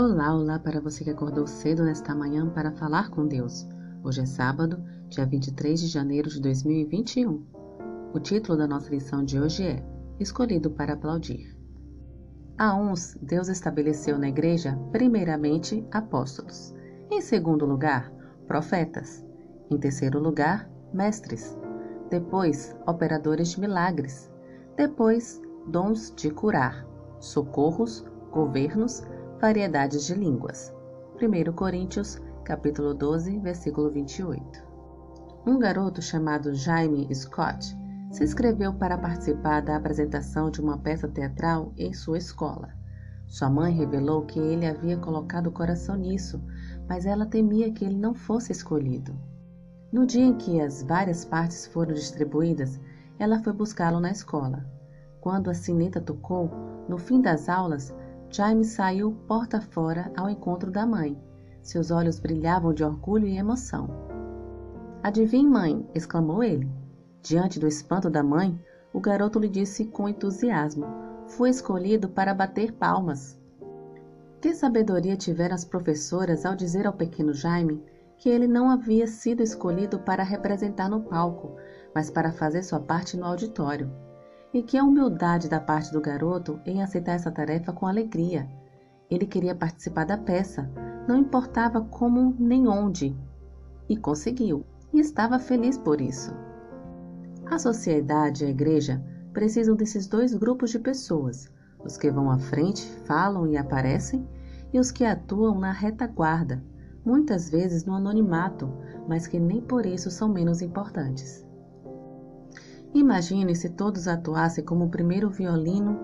Olá, olá para você que acordou cedo nesta manhã para falar com Deus. Hoje é sábado, dia 23 de janeiro de 2021. O título da nossa lição de hoje é Escolhido para aplaudir. A uns, Deus estabeleceu na igreja, primeiramente, apóstolos. Em segundo lugar, profetas. Em terceiro lugar, mestres. Depois, operadores de milagres. Depois, dons de curar, socorros, governos, variedades de línguas. 1 Coríntios, capítulo 12, versículo 28. Um garoto chamado Jaime Scott se inscreveu para participar da apresentação de uma peça teatral em sua escola. Sua mãe revelou que ele havia colocado o coração nisso, mas ela temia que ele não fosse escolhido. No dia em que as várias partes foram distribuídas, ela foi buscá-lo na escola. Quando a sineta tocou, no fim das aulas, Jaime saiu porta fora ao encontro da mãe. Seus olhos brilhavam de orgulho e emoção. Adivinhe, mãe! exclamou ele. Diante do espanto da mãe, o garoto lhe disse com entusiasmo: Fui escolhido para bater palmas. Que sabedoria tiveram as professoras ao dizer ao pequeno Jaime que ele não havia sido escolhido para representar no palco, mas para fazer sua parte no auditório e que a humildade da parte do garoto em aceitar essa tarefa com alegria. Ele queria participar da peça, não importava como nem onde, e conseguiu, e estava feliz por isso. A sociedade e a igreja precisam desses dois grupos de pessoas: os que vão à frente, falam e aparecem, e os que atuam na retaguarda, muitas vezes no anonimato, mas que nem por isso são menos importantes. Imagine se todos atuassem como o primeiro violino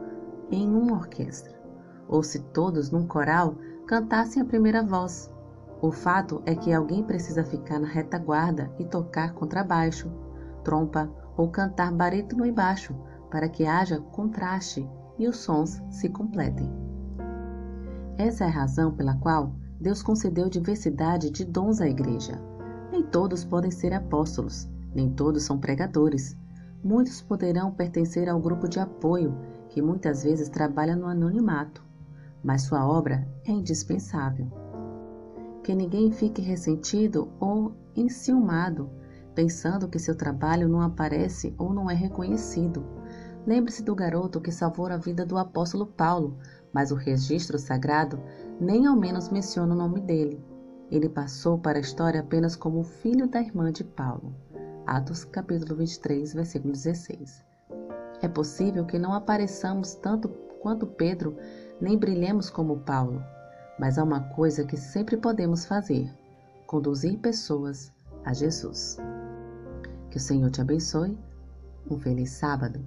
em uma orquestra, ou se todos num coral cantassem a primeira voz. O fato é que alguém precisa ficar na retaguarda e tocar contrabaixo, trompa ou cantar barítono e baixo para que haja contraste e os sons se completem. Essa é a razão pela qual Deus concedeu diversidade de dons à igreja. Nem todos podem ser apóstolos, nem todos são pregadores, Muitos poderão pertencer ao grupo de apoio, que muitas vezes trabalha no anonimato, mas sua obra é indispensável. Que ninguém fique ressentido ou enciumado, pensando que seu trabalho não aparece ou não é reconhecido. Lembre-se do garoto que salvou a vida do apóstolo Paulo, mas o registro sagrado nem ao menos menciona o nome dele. Ele passou para a história apenas como filho da irmã de Paulo. Atos capítulo 23, versículo 16. É possível que não apareçamos tanto quanto Pedro, nem brilhemos como Paulo, mas há uma coisa que sempre podemos fazer: conduzir pessoas a Jesus. Que o Senhor te abençoe. Um feliz sábado.